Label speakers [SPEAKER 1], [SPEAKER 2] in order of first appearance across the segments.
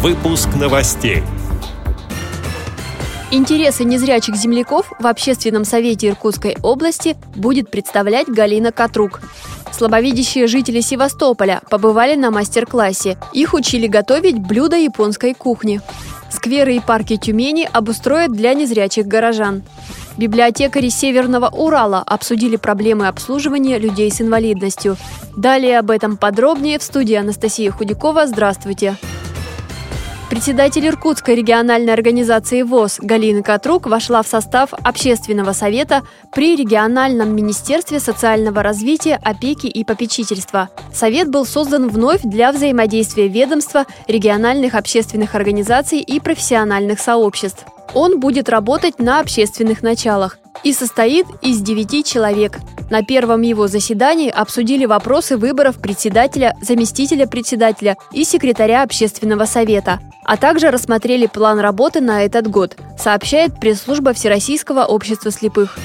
[SPEAKER 1] Выпуск новостей.
[SPEAKER 2] Интересы незрячих земляков в Общественном совете Иркутской области будет представлять Галина Катрук. Слабовидящие жители Севастополя побывали на мастер-классе. Их учили готовить блюда японской кухни. Скверы и парки Тюмени обустроят для незрячих горожан. Библиотекари Северного Урала обсудили проблемы обслуживания людей с инвалидностью. Далее об этом подробнее в студии Анастасия Худякова. Здравствуйте! Председатель Иркутской региональной организации ВОЗ Галина Катрук вошла в состав Общественного совета при региональном Министерстве социального развития, опеки и попечительства. Совет был создан вновь для взаимодействия ведомства, региональных общественных организаций и профессиональных сообществ. Он будет работать на общественных началах и состоит из девяти человек. На первом его заседании обсудили вопросы выборов председателя, заместителя председателя и секретаря общественного совета а также рассмотрели план работы на этот год, сообщает пресс-служба Всероссийского общества слепых.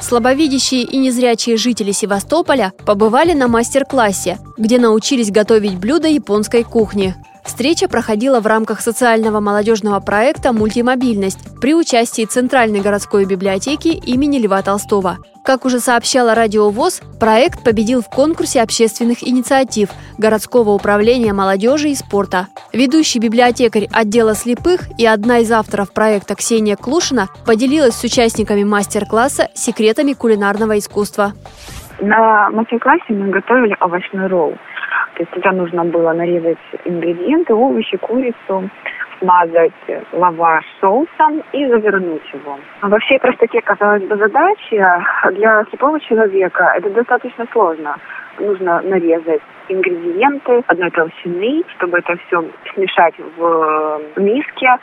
[SPEAKER 2] Слабовидящие и незрячие жители Севастополя побывали на мастер-классе, где научились готовить блюда японской кухни. Встреча проходила в рамках социального молодежного проекта «Мультимобильность» при участии Центральной городской библиотеки имени Льва Толстого. Как уже сообщала Радио ВОЗ, проект победил в конкурсе общественных инициатив городского управления молодежи и спорта. Ведущий библиотекарь отдела слепых и одна из авторов проекта Ксения Клушина поделилась с участниками мастер-класса секретами кулинарного искусства.
[SPEAKER 3] На мастер-классе мы готовили овощной ролл. То есть туда нужно было нарезать ингредиенты, овощи, курицу, смазать лаваш соусом и завернуть его. Во всей простоте, казалось бы, задачи для слепого человека это достаточно сложно. Нужно нарезать ингредиенты одной толщины, чтобы это все смешать в миске.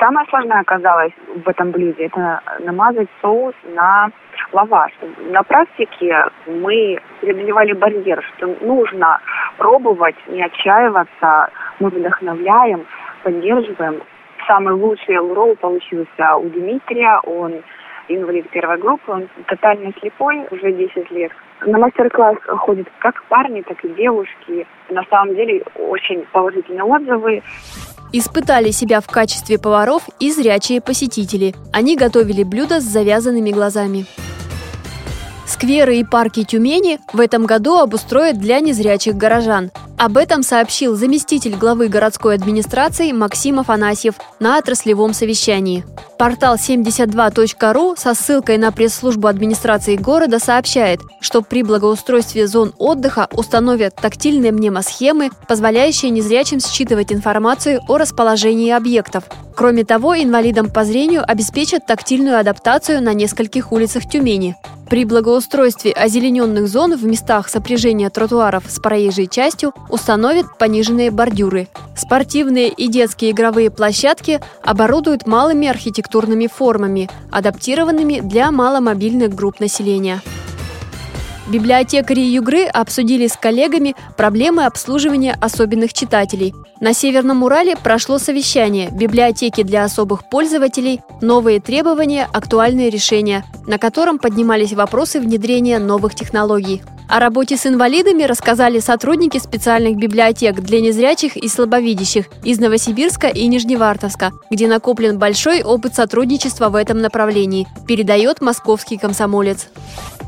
[SPEAKER 3] Самое сложное оказалось в этом блюде – это намазать соус на лаваш. На практике мы преодолевали барьер, что нужно пробовать, не отчаиваться. Мы вдохновляем, поддерживаем. Самый лучший ролл получился у Дмитрия. Он инвалид первой группы, он тотально слепой, уже 10 лет. На мастер-класс ходят как парни, так и девушки. На самом деле очень положительные отзывы.
[SPEAKER 2] Испытали себя в качестве поваров и зрячие посетители. Они готовили блюда с завязанными глазами. Скверы и парки Тюмени в этом году обустроят для незрячих горожан. Об этом сообщил заместитель главы городской администрации Максим Афанасьев на отраслевом совещании. Портал 72.ru со ссылкой на пресс-службу администрации города сообщает, что при благоустройстве зон отдыха установят тактильные мнемосхемы, позволяющие незрячим считывать информацию о расположении объектов. Кроме того, инвалидам по зрению обеспечат тактильную адаптацию на нескольких улицах Тюмени. При благоустройстве озелененных зон в местах сопряжения тротуаров с проезжей частью установят пониженные бордюры. Спортивные и детские игровые площадки оборудуют малыми архитектурными формами, адаптированными для маломобильных групп населения. Библиотекари Югры обсудили с коллегами проблемы обслуживания особенных читателей. На Северном Урале прошло совещание «Библиотеки для особых пользователей. Новые требования, актуальные решения», на котором поднимались вопросы внедрения новых технологий. О работе с инвалидами рассказали сотрудники специальных библиотек для незрячих и слабовидящих из Новосибирска и Нижневартовска, где накоплен большой опыт сотрудничества в этом направлении, передает московский комсомолец.